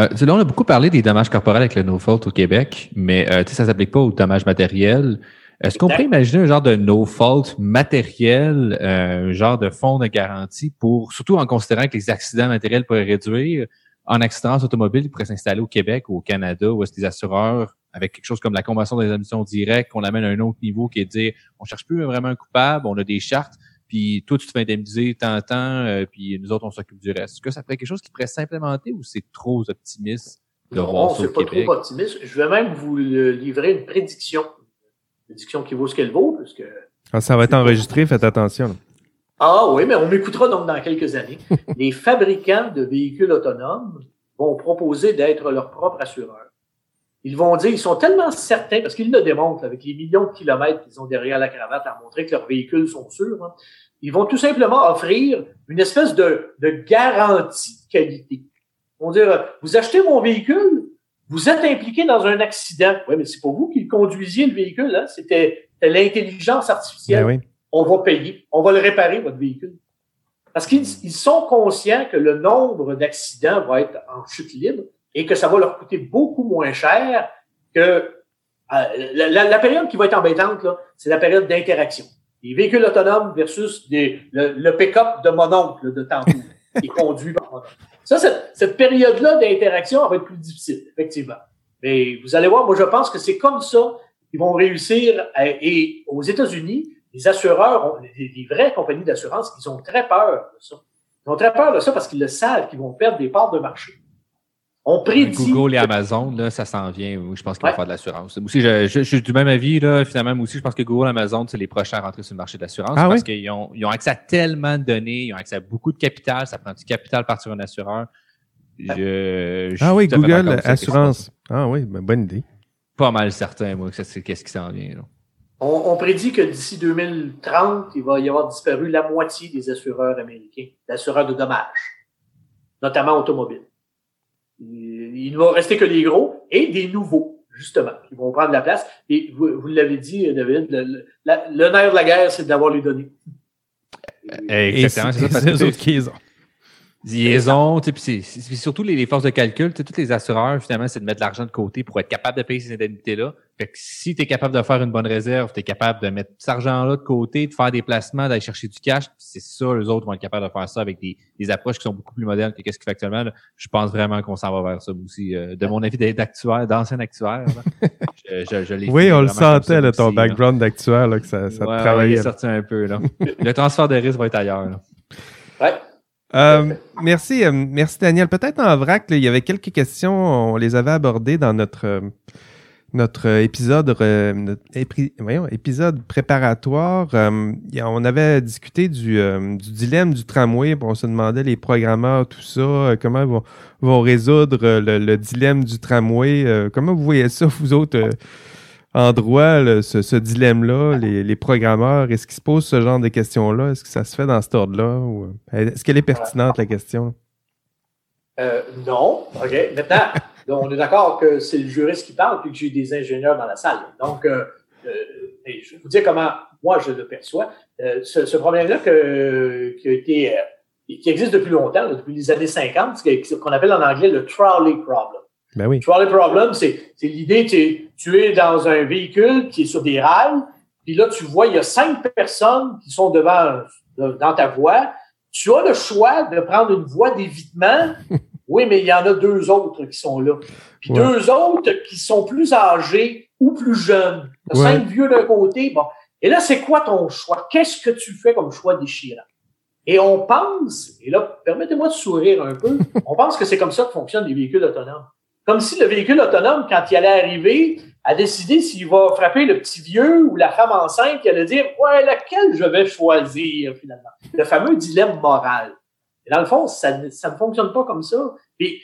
Euh, là, on a beaucoup parlé des dommages corporels avec le no-fault au Québec, mais euh, ça s'applique pas aux dommages matériels. Est-ce qu'on peut imaginer un genre de no-fault matériel, euh, un genre de fonds de garantie pour, surtout en considérant que les accidents matériels pourraient réduire, en accident automobile, il pourrait s'installer au Québec ou au Canada, où est-ce que les assureurs, avec quelque chose comme la convention des émissions directes, qu'on amène à un autre niveau qui est de dire, on cherche plus vraiment un coupable, on a des chartes, puis toi, tu te fais indemniser tant, tant, euh, puis nous autres, on s'occupe du reste. Est-ce que ça ferait quelque chose qui pourrait s'implémenter ou c'est trop optimiste de non, voir ça au c'est pas Québec? trop optimiste. Je vais même vous livrer une prédiction. Une prédiction qui vaut ce qu'elle vaut, parce que... Ah, ça va être enregistré, faites attention. Là. Ah oui, mais on m'écoutera donc dans quelques années. [LAUGHS] les fabricants de véhicules autonomes vont proposer d'être leur propre assureur. Ils vont dire, ils sont tellement certains, parce qu'ils le démontrent avec les millions de kilomètres qu'ils ont derrière la cravate à montrer que leurs véhicules sont sûrs, hein. ils vont tout simplement offrir une espèce de, de garantie de qualité. Ils vont dire, vous achetez mon véhicule, vous êtes impliqué dans un accident. Oui, mais c'est pas vous qui conduisiez le véhicule, hein? c'était l'intelligence artificielle. Ben oui. On va payer, on va le réparer, votre véhicule. Parce qu'ils sont conscients que le nombre d'accidents va être en chute libre et que ça va leur coûter beaucoup moins cher que euh, la, la, la, période qui va être embêtante, là, c'est la période d'interaction. Les véhicules autonomes versus des, le, le pick-up de mon oncle de tantôt, [LAUGHS] qui est conduit par mon oncle. Ça, cette, cette période-là d'interaction va être plus difficile, effectivement. Mais vous allez voir, moi, je pense que c'est comme ça qu'ils vont réussir. À, et aux États-Unis, les assureurs, ont, les, les vraies compagnies d'assurance, ils ont très peur de ça. Ils ont très peur de ça parce qu'ils le savent qu'ils vont perdre des parts de marché. On prédit. Google et Amazon, là, ça s'en vient. Je pense qu'ils ouais. vont faire de l'assurance. Aussi, je, je, je, suis du même avis, là, finalement. Moi aussi, je pense que Google et Amazon, c'est les prochains à rentrer sur le marché de l'assurance ah, parce oui? qu'ils ont, ils ont accès à tellement de données, ils ont accès à beaucoup de capital. Ça prend du capital par sur un assureur. Je, ah oui, Google Assurance. Ah oui, ben, bonne idée. Pas mal certain, moi, que c'est qu'est-ce qui s'en vient. Là. On, on, prédit que d'ici 2030, il va y avoir disparu la moitié des assureurs américains, d'assureurs de dommages, notamment automobiles. Il ne va rester que les gros et des nouveaux, justement, qui vont prendre la place. Et vous, vous l'avez dit, David, le, la, le, nerf de la guerre, c'est d'avoir les données. Exactement, c'est ça. Parce que autres qui ont. Liaison, tu sais, puis c'est surtout les, les, forces de calcul, tu sais, tous les assureurs, finalement, c'est de mettre de l'argent de côté pour être capable de payer ces indemnités-là. Fait que si tu es capable de faire une bonne réserve, tu es capable de mettre cet argent-là de côté, de faire des placements, d'aller chercher du cash, c'est ça, les autres vont être capables de faire ça avec des, des approches qui sont beaucoup plus modernes que ce qu'ils fait actuellement. Là. Je pense vraiment qu'on s'en va vers ça aussi. Euh, de mon avis d'actuaire, d'ancien actuaire, [LAUGHS] je, je, je Oui, on le sentait, là, ton aussi, background d'actuaire, que ça, ça ouais, te travaillait. Il est sorti un peu, là. le transfert de risque va être ailleurs, là. Ouais. Euh, merci, euh, merci Daniel. Peut-être en vrac, là, il y avait quelques questions, on les avait abordées dans notre euh, notre épisode notre épri, voyons, épisode préparatoire. Euh, on avait discuté du, du dilemme du tramway, on se demandait les programmeurs, tout ça, comment ils vont, vont résoudre le, le, dilemme du tramway. comment vous voyez ça, vous autres? en droit, le, ce, ce dilemme-là, les, les, programmeurs, est-ce qu'ils se posent ce genre de questions-là? Est-ce que ça se fait dans cet ordre-là? Ou... Est-ce qu'elle est pertinente, la question? Euh, non. OK. Maintenant, on est d'accord que c'est le juriste qui parle puis que j'ai des ingénieurs dans la salle. Donc, euh, euh, je vais vous dire comment moi je le perçois. Euh, ce, ce problème-là que, qui a été qui existe depuis longtemps, depuis les années 50, ce qu'on appelle en anglais le trolley problem. Ben oui. Trolley problem, c'est l'idée, tu, tu es dans un véhicule qui est sur des rails, puis là, tu vois, il y a cinq personnes qui sont devant dans ta voie. Tu as le choix de prendre une voie d'évitement. [LAUGHS] oui, mais il y en a deux autres qui sont là. Puis ouais. deux autres qui sont plus âgés ou plus jeunes. Ouais. Cinq vieux d'un côté. Bon. Et là, c'est quoi ton choix? Qu'est-ce que tu fais comme choix déchirant? Et on pense, et là, permettez-moi de sourire un peu, [LAUGHS] on pense que c'est comme ça que fonctionnent les véhicules autonomes. Comme si le véhicule autonome, quand il allait arriver, a décidé s'il va frapper le petit vieux ou la femme enceinte, qui allait dire Ouais, laquelle je vais choisir finalement? Le fameux dilemme moral. Et dans le fond, ça, ça ne fonctionne pas comme ça. Puis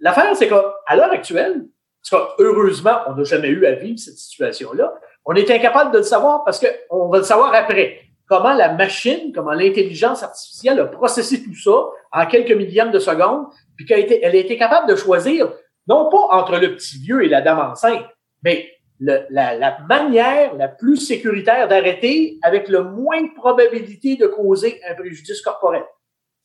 l'affaire, c'est qu'à l'heure actuelle, parce que heureusement, on n'a jamais eu à vivre cette situation-là, on est incapable de le savoir parce qu'on va le savoir après. Comment la machine, comment l'intelligence artificielle a processé tout ça en quelques millièmes de secondes, puis qu'elle a été, elle a été capable de choisir non pas entre le petit vieux et la dame enceinte, mais la, la, manière la plus sécuritaire d'arrêter avec le moins de probabilité de causer un préjudice corporel.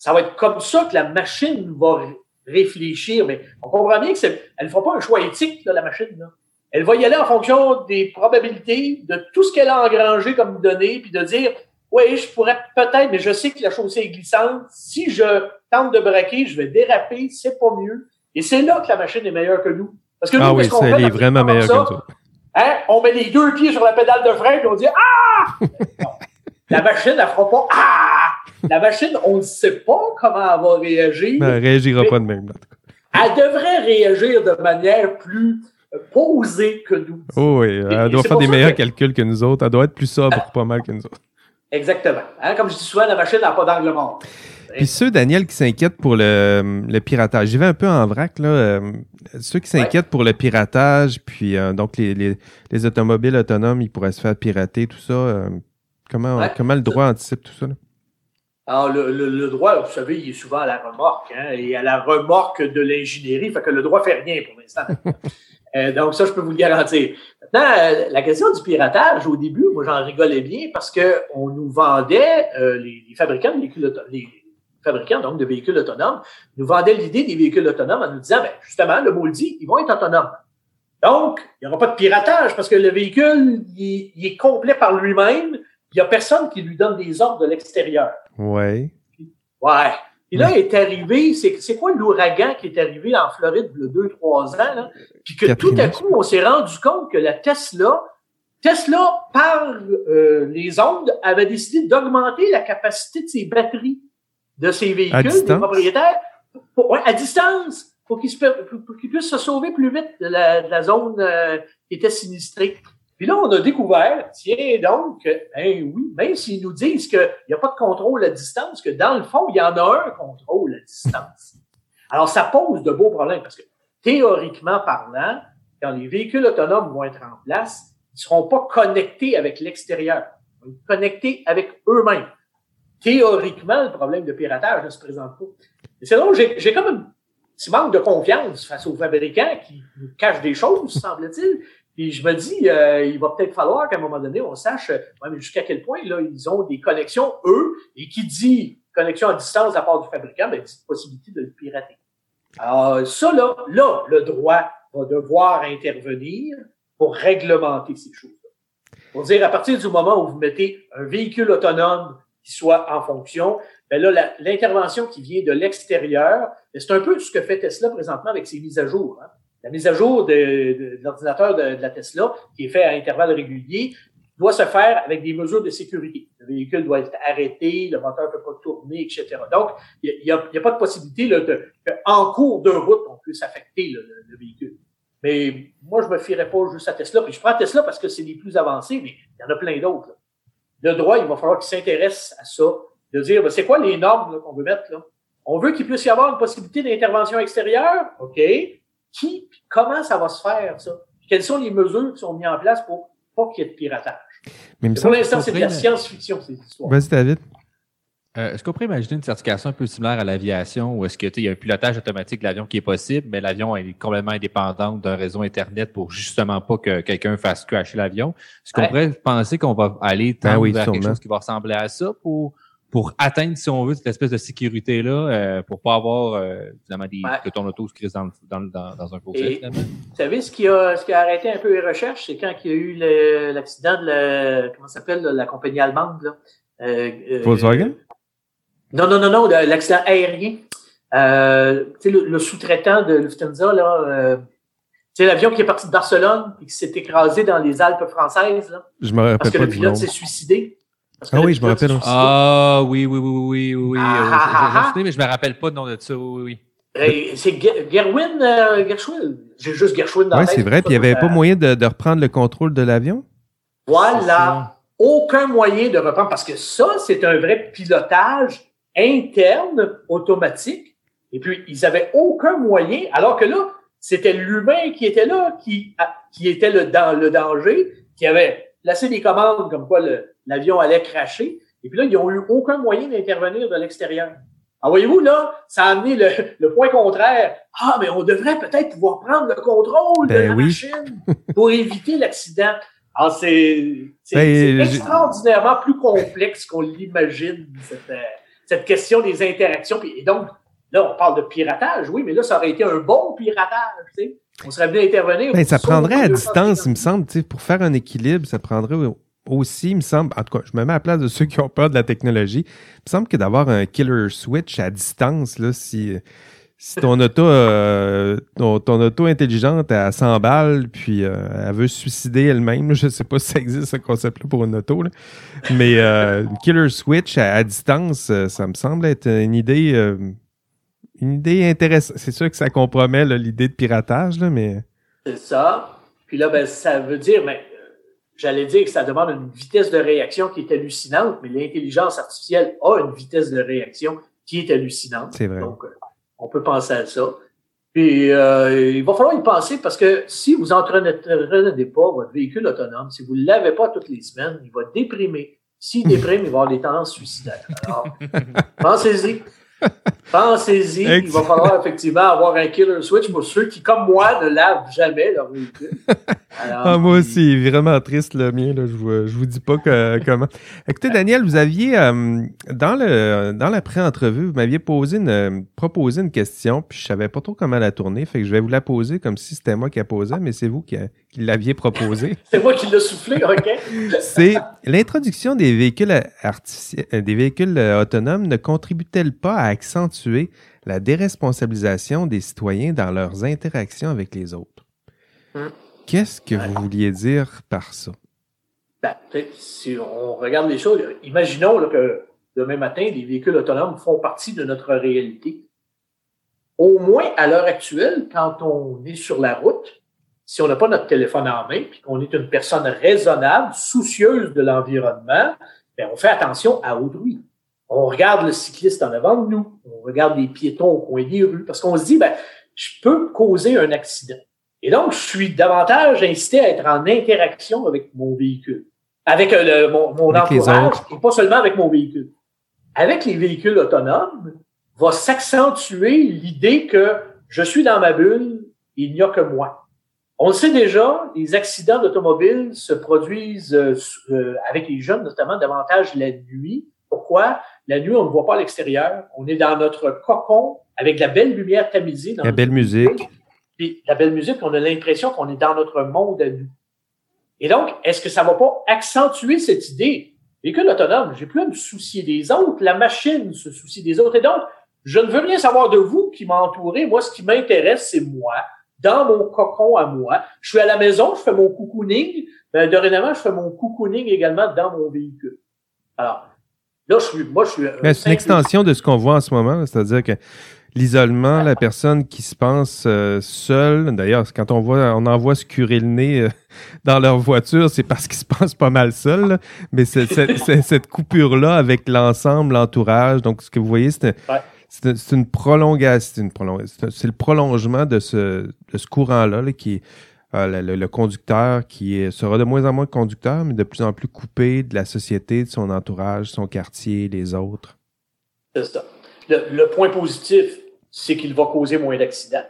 Ça va être comme ça que la machine va réfléchir, mais on comprend bien que c'est, elle ne fera pas un choix éthique, là, la machine. Là. Elle va y aller en fonction des probabilités, de tout ce qu'elle a engrangé comme données, puis de dire, oui, je pourrais peut-être, mais je sais que la chaussée est glissante. Si je tente de braquer, je vais déraper, c'est pas mieux. Et c'est là que la machine est meilleure que nous. Parce que nous, ah oui, elle est vraiment meilleure que nous. Hein? On met les deux pieds sur la pédale de frein et on dit Ah! non. [LAUGHS] La machine, elle fera pas Ah! La machine, on ne sait pas comment elle va réagir. Ben, elle réagira pas de même. Elle devrait réagir de manière plus posée que nous. Oh oui, elle et, doit faire des meilleurs que... calculs que nous autres. Elle doit être plus sobre ah. pas mal que nous autres. Exactement. Hein? Comme je dis souvent, la machine n'a pas d'angle mort. Puis ceux, Daniel, qui s'inquiètent pour le, le piratage, j'y vais un peu en vrac, là. euh, ceux qui s'inquiètent pour le piratage, puis euh, donc les, les, les automobiles autonomes, ils pourraient se faire pirater, tout ça. euh, comment, Ouais. comment le droit anticipe tout ça? Là? Alors, le, le- le droit, vous savez, il est souvent à la remorque, hein, et à la remorque de l'ingénierie, fait que le droit fait rien pour l'instant. [LAUGHS] Euh, donc, ça, je peux vous le garantir. Maintenant, euh, la question du piratage, au début, moi, j'en rigolais bien parce que on nous vendait, euh, les, les fabricants de véhicules les fabricants, donc, de véhicules autonomes, nous vendaient l'idée des véhicules autonomes en nous disant, ben, justement, le mot le dit, ils vont être autonomes. Donc, il n'y aura pas de piratage parce que le véhicule, il, est- il est complet par lui-même. Il n'y a personne qui lui donne des ordres de l'extérieur. Ouais. Ouais. Et là, est arrivé, c'est quoi l'ouragan qui est arrivé en Floride il y a deux, trois ans, là? Puis que tout à coup, on s'est rendu compte que la Tesla, Tesla, par euh, les ondes, avait décidé d'augmenter la capacité de ses batteries de ses véhicules, des propriétaires, pour- ouais, à distance, pour qu'ils puissent se sauver plus vite de la, de la zone euh, qui était sinistrée. Puis là, on a découvert, tiens donc, ben oui, même s'ils nous disent qu'il n'y a pas de contrôle à distance, que dans le fond, il y en a un contrôle à distance. Alors, ça pose de beaux problèmes parce que théoriquement parlant, quand les véhicules autonomes vont être en place, ils ne seront pas connectés avec l'extérieur. Ils vont être connectés avec eux-mêmes. Théoriquement, le problème de piratage ne se présente pas. Et c'est donc, j'ai comme un petit manque de confiance face aux fabricants qui nous cachent des choses, semble-t-il. Puis je me dis, euh, il va peut-être falloir qu'à un moment donné, on sache euh, ouais, jusqu'à quel point là, ils ont des connexions, eux, et qui dit connexion à distance de la part du fabricant, ben, dit possibilité de le pirater. Alors, ça, là, là, le droit va devoir intervenir pour réglementer ces choses-là. Pour dire, à partir du moment où vous mettez un véhicule autonome qui soit en fonction, ben là, l'intervention qui vient de l'extérieur, ben, c'est un peu ce que fait Tesla présentement avec ses mises à jour. hein. La mise à jour de, de- de l'ordinateur de, de la Tesla, qui est fait à intervalles réguliers, doit se faire avec des mesures de sécurité. Le véhicule doit être arrêté, le moteur ne peut pas tourner, etc. Donc, il n'y a, a pas de possibilité là, de, qu'en cours de route, on puisse affecter le, le- le véhicule. Mais moi, je me fierais pas juste à Tesla. Puis je prends Tesla parce que c'est les plus avancés, mais il y en a plein d'autres. là. Le droit, il va falloir qu'il s'intéresse à ça, de dire, ben, c'est quoi les normes là, qu'on veut mettre là? On veut qu'il puisse y avoir une possibilité d'intervention extérieure, OK. Qui, comment ça va se faire, ça? Quelles sont les mesures qui sont mises en place pour pas qu'il y ait de piratage? Mais il me Pour l'instant, c'est de la science-fiction, ces histoires. Vas-y, David. Euh, est-ce qu'on pourrait imaginer une certification un peu similaire à l'aviation où est-ce que tu sais, il y a un pilotage automatique de l'avion qui est possible, mais l'avion est complètement indépendant d'un réseau Internet pour justement pas que quelqu'un fasse crasher l'avion? Est-ce qu'on Ouais. pourrait penser qu'on va aller Ben oui, vers quelque chose qui va ressembler à ça pour pour atteindre, si on veut, cette espèce de sécurité-là, euh, pour pas avoir euh, finalement des, Ouais. que ton auto se crise dans, le- dans, le- dans, dans un fossé, Et- finalement? Vous savez, ce qui a, ce qui a arrêté un peu les recherches, c'est quand il y a eu l'accident de la, comment ça s'appelle, là, la compagnie allemande, là. Euh, euh, Volkswagen? Non, non, non, non, l'accident aérien. Euh, tu sais, le, le sous-traitant de Lufthansa, là, euh, tu sais, l'avion qui est parti de Barcelone et qui s'est écrasé dans les Alpes françaises, là, Je me rappelle parce que pas le pilote s'est suicidé. Parce que Ah oui, je me rappelle. suicidé. Ah oui, oui, oui, oui, oui, oui. Ah, euh, ah, je- ah, ah. mais je me rappelle pas le nom de ça, oui, oui. Euh, C'est Ge- Gerwin euh, Gershwin? J'ai juste Gershwin dans Oui, la tête, c'est vrai. Puis il n'y avait pas moyen de, de reprendre le contrôle de l'avion? Voilà. Aucun moyen de reprendre, parce que ça, c'est un vrai pilotage interne, automatique. Et puis, ils avaient aucun moyen, alors que là, c'était l'humain qui était là, qui, qui était le, dans, le danger, qui avait placé des commandes comme quoi le- l'avion allait cracher. Et puis là, ils n'ont eu aucun moyen d'intervenir de l'extérieur. Alors, voyez-vous, là, ça a amené le, le point contraire. Ah, mais on devrait peut-être pouvoir prendre le contrôle de Ben la oui. machine pour éviter l'accident. Alors, c'est Ben, extraordinairement plus complexe qu'on l'imagine, cette, euh, cette question des interactions. Et donc, là, on parle de piratage, oui, mais là, ça aurait été un bon piratage, tu sais. On serait venu intervenir. Ben, ça prendrait à distance, il me 250 semble, tu sais, pour faire un équilibre, ça prendrait aussi, il me semble, en tout cas, je me mets à la place de ceux qui ont peur de la technologie. Il me semble que d'avoir un killer switch à distance, là, si, si ton auto, euh, ton, ton auto intelligente à 100 balles, puis euh, elle veut se suicider elle-même, je sais pas si ça existe ce concept-là pour une auto, là. mais euh, killer switch à, à distance, euh, ça me semble être une idée, euh, une idée intéressante. C'est sûr que ça compromet l'idée de piratage, là, mais C'est ça. Puis là, ben, ça veut dire, mais j'allais dire que ça demande une vitesse de réaction qui est hallucinante, mais l'intelligence artificielle a une vitesse de réaction qui est hallucinante. C'est vrai. Donc, on peut penser à ça. Puis, euh, il va falloir y penser parce que si vous n'entraînez pas votre véhicule autonome, si vous ne l'avez pas toutes les semaines, il va déprimer. S'il déprime, il va avoir des tendances suicidaires. Alors, [LAUGHS] pensez-y. [LAUGHS] Pensez-y, il va falloir effectivement avoir un killer switch pour ceux qui, comme moi, ne lavent jamais leur véhicule. [LAUGHS] ah, moi aussi, vraiment triste le mien. Là, je vous, je vous dis pas [LAUGHS] comment. Écoutez, Daniel, vous aviez euh, dans le dans la pré-entrevue, vous m'aviez posé une proposé une question, puis je savais pas trop comment la tourner, fait que je vais vous la poser comme si c'était moi qui la posais, mais c'est vous qui, qui l'aviez proposé. c'est moi qui l'ai soufflé, ok? c'est l'introduction des véhicules artificiels, des véhicules autonomes ne contribue-t-elle pas à accentuer la déresponsabilisation des citoyens dans leurs interactions avec les autres. Hmm. Qu'est-ce que vous vouliez dire par ça? Ben, si on regarde les choses, imaginons que demain matin, les véhicules autonomes font partie de notre réalité. Au moins, à l'heure actuelle, quand on est sur la route, si on n'a pas notre téléphone en main, puis qu'on est une personne raisonnable, soucieuse de l'environnement, ben, on fait attention à autrui on regarde le cycliste en avant de nous, on regarde les piétons au coin des rues, parce qu'on se dit, ben, je peux causer un accident. Et donc, je suis davantage incité à être en interaction avec mon véhicule, avec euh, mon, entourage, et pas seulement avec mon véhicule. Avec les véhicules autonomes, va s'accentuer l'idée que je suis dans ma bulle, il n'y a que moi. On le sait déjà, les accidents d'automobile se produisent euh, euh, avec les jeunes, notamment davantage la nuit. Pourquoi? La nuit, on ne voit pas à l'extérieur. On est dans notre cocon avec la belle lumière tamisée. la belle musique. Puis la belle musique, on a l'impression qu'on est dans notre monde à nous. Et donc, est-ce que ça va pas accentuer cette idée? Véhicule autonome, j'ai plus à me soucier des autres. La machine se soucie des autres. Et donc, je ne veux rien savoir de vous qui m'entourez. Moi, ce qui m'intéresse, c'est moi, dans mon cocon à moi. Je suis à la maison, je fais mon cocooning. Ben, dorénavant, je fais mon cocooning également dans mon véhicule. Alors, moi, je suis. Mais c'est une extension de ce qu'on voit en ce moment, c'est-à-dire que l'isolement, la personne qui se pense euh, seule, d'ailleurs, quand on voit, on en voit se curer le nez euh, [LAUGHS] dans leur voiture, c'est parce qu'ils se pensent pas mal seuls. Mais [LAUGHS] c'est, cette coupure-là avec l'ensemble, l'entourage, donc ce que vous voyez, c'est, une prolongation, c'est, le prolongement de ce, de ce courant-là là, qui est euh, le, conducteur qui sera de moins en moins conducteur, mais de plus en plus coupé de la société, de son entourage, son quartier, les autres. C'est ça. Le, point positif, c'est qu'il va causer moins d'accidents.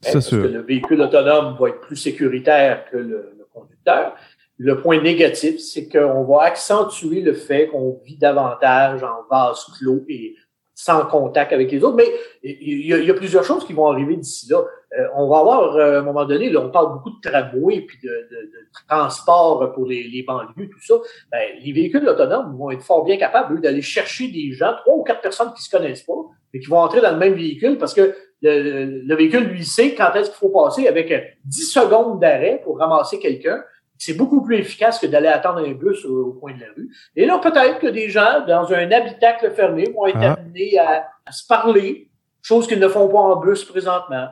C'est parce que le véhicule autonome va être plus sécuritaire que le, le conducteur. Le point négatif, c'est qu'on va accentuer le fait qu'on vit davantage en vase clos et sans contact avec les autres. Mais il y, a, plusieurs choses qui vont arriver d'ici là. Euh, on va avoir, euh, à un moment donné, là, on parle beaucoup de tramway puis de, de, de transport pour les, les, banlieues, tout ça. Ben, les véhicules autonomes vont être fort bien capables, d'aller chercher des gens, trois ou quatre personnes qui se connaissent pas, mais qui vont entrer dans le même véhicule parce que le, le véhicule, lui, sait quand est-ce qu'il faut passer avec 10 secondes d'arrêt pour ramasser quelqu'un. C'est beaucoup plus efficace que d'aller attendre un bus au, coin de la rue. Et là, peut-être que des gens, dans un habitacle fermé, vont être ah. amenés à, se parler, chose qu'ils ne font pas en bus présentement.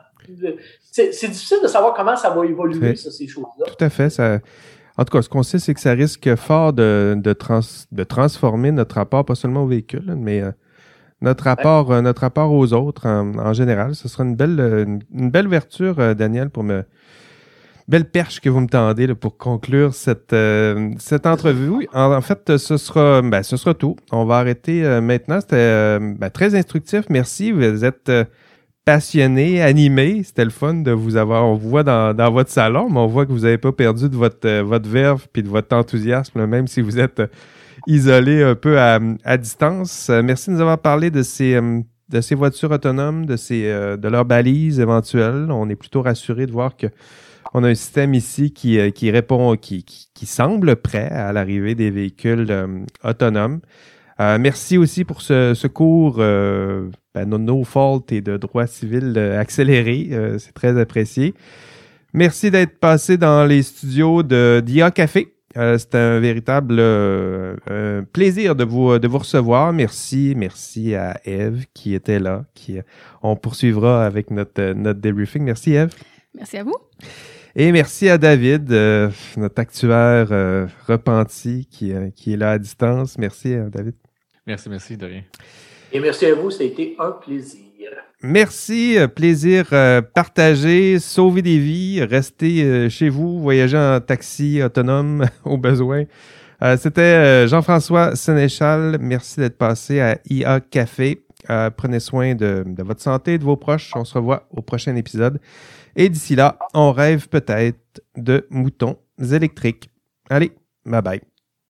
C'est difficile de savoir comment ça va évoluer, ça, ces choses-là. Tout à fait. Ça... En tout cas, ce qu'on sait, c'est que ça risque fort de, de, trans, de transformer notre rapport, pas seulement au véhicule, mais euh, notre rapport, euh, notre rapport aux autres en, général. Ce sera une belle, une, belle ouverture, euh, Daniel, pour me, belle perche que vous me tendez là, pour conclure cette, euh, cette entrevue. En, fait, ce sera, ben, ce sera tout. On va arrêter euh, maintenant. C'était euh, ben, très instructif. Merci. Vous êtes passionné, animé. C'était le fun de vous avoir. On vous voit dans, dans votre salon, mais on voit que vous n'avez pas perdu de votre, votre verve puis de votre enthousiasme, même si vous êtes isolé un peu à, à distance. merci de nous avoir parlé de ces de ces voitures autonomes, de ces de leurs balises éventuelles. On est plutôt rassuré de voir que on a un système ici qui, euh, répond, qui, semble prêt à l'arrivée des véhicules euh, autonomes. Euh, merci aussi pour ce, ce cours euh, ben, no, fault et de droit civil accéléré. c'est très apprécié. Merci d'être passé dans les studios de DIA Café. c'est un véritable plaisir de vous recevoir. Merci, merci à Eve qui était là. On poursuivra avec notre notre debriefing. Merci Eve. Merci à vous. Et merci à David, euh, notre actuaire euh, repenti qui, euh, qui est là à distance. Merci David. Merci, merci, de rien. Et merci à vous, ça a été un plaisir. Merci, euh, plaisir euh, partagé, sauver des vies, rester euh, chez vous, voyager en taxi autonome [LAUGHS] au besoin. C'était Jean-François Sénéchal. Merci d'être passé à IA Café. prenez soin de, de votre santé, de vos proches. On se revoit au prochain épisode. Et d'ici là, on rêve peut-être de moutons électriques. Allez, bye bye.